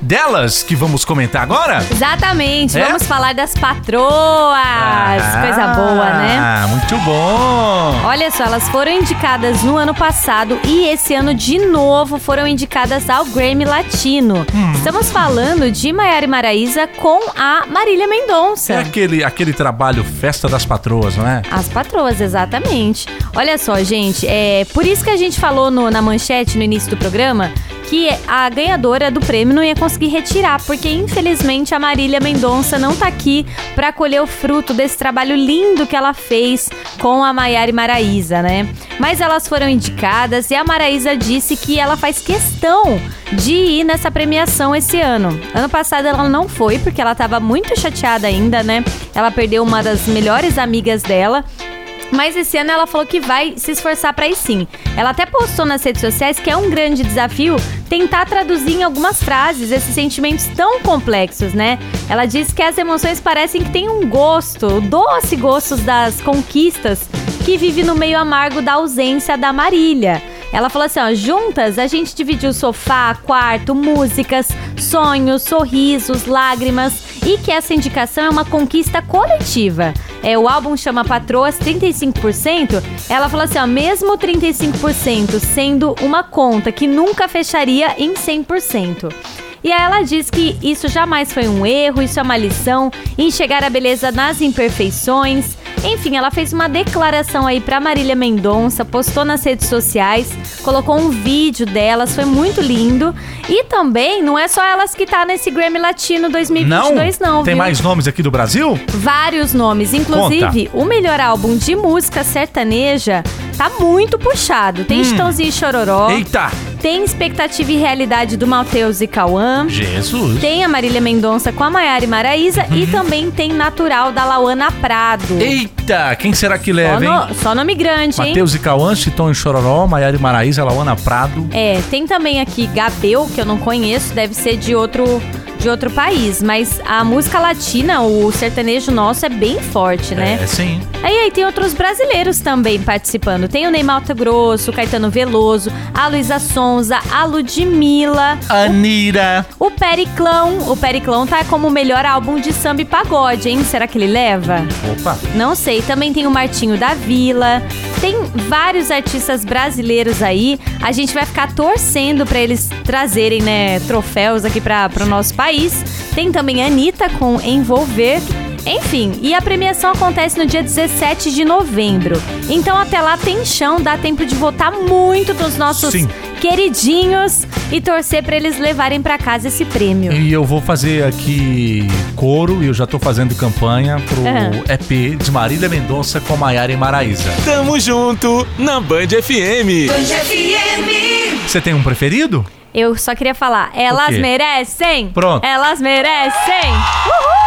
delas que vamos comentar agora? Exatamente, É? vamos falar das patroas. Coisa boa, né? Ah, muito bom. Olha só, elas foram indicadas no ano passado e esse ano de novo foram indicadas ao Grammy Latino. Hum. Estamos falando de Maiara e Maraísa com a Marília Mendonça. É aquele, aquele trabalho Festa das Patroas, não é? As patroas, exatamente. Olha só, gente, é por isso que a gente falou no- na manchete no início do programa que a ganhadora do prêmio não ia conseguir retirar, porque infelizmente a Marília Mendonça não tá aqui para colher o fruto desse trabalho lindo que ela fez com a Maiara e Maraísa, né? Mas elas foram indicadas e a Maraísa disse que ela faz questão de ir nessa premiação esse ano. Ano passado ela não foi porque ela tava muito chateada ainda, né? Ela perdeu uma das melhores amigas dela. Mas esse ano ela falou que vai se esforçar pra ir sim. Ela até postou nas redes sociais que é um grande desafio tentar traduzir em algumas frases esses sentimentos tão complexos, né? Ela disse que as emoções parecem que têm um gosto, doce gosto das conquistas que vive no meio amargo da ausência da Marília. Ela falou assim, ó, juntas a gente dividiu sofá, quarto, músicas, sonhos, sorrisos, lágrimas e que essa indicação é uma conquista coletiva. É, o álbum chama Patroas 35%. Ela falou assim, ó, mesmo 35% sendo uma conta que nunca fecharia em 100%. E aí ela diz que isso jamais foi um erro, isso é uma lição, enxergar a beleza nas imperfeições. Enfim, ela fez uma declaração aí pra Marília Mendonça, postou nas redes sociais, colocou um vídeo delas, foi muito lindo. E também não é só elas que tá nesse Grammy Latino 2022 não, Tem viu? mais nomes aqui do Brasil? Vários nomes, inclusive o melhor álbum de música sertaneja tá muito puxado. Tem Chitãozinho e Chororó, Hum. Eita! Tem Expectativa e Realidade do Matheus e Cauã. Jesus! Tem a Marília Mendonça com a Maiara e Maraísa e também tem Natural da Lauana Prado. Eita! Quem será que Só, leva, hein? no- só nome grande, hein? Matheus e Cauã, Chitão e Chororó, Maiara e Maraísa, Lauana Prado. É, tem também aqui Gabel, que eu não conheço, deve ser de outro, de outro país. Mas a música latina, o sertanejo nosso, é bem forte, né? É, sim. Aí, aí tem outros brasileiros também participando. Tem o Neymar Grosso, o Caetano Veloso, a Luísa Sonza, a Ludmilla, Anira. o Periclão. O Periclão tá como o melhor álbum de samba e pagode, hein? Será que ele leva? Opa! Não sei. Também tem o Martinho da Vila. Tem vários artistas brasileiros aí. A gente vai ficar torcendo pra eles trazerem, né, troféus aqui para o nosso país. Tem também a Anitta com Envolver. Enfim, e a premiação acontece no dia 17 de novembro. Então até lá tem chão, dá tempo de votar muito dos nossos Sim. queridinhos e torcer pra eles levarem pra casa esse prêmio. E eu vou fazer aqui coro e eu já tô fazendo campanha pro Aham. EP de Marília Mendonça com Maiara e Maraísa. Tamo junto na Band FM. Você tem um preferido? Eu só queria falar, elas merecem! Pronto. Elas merecem! Uhul!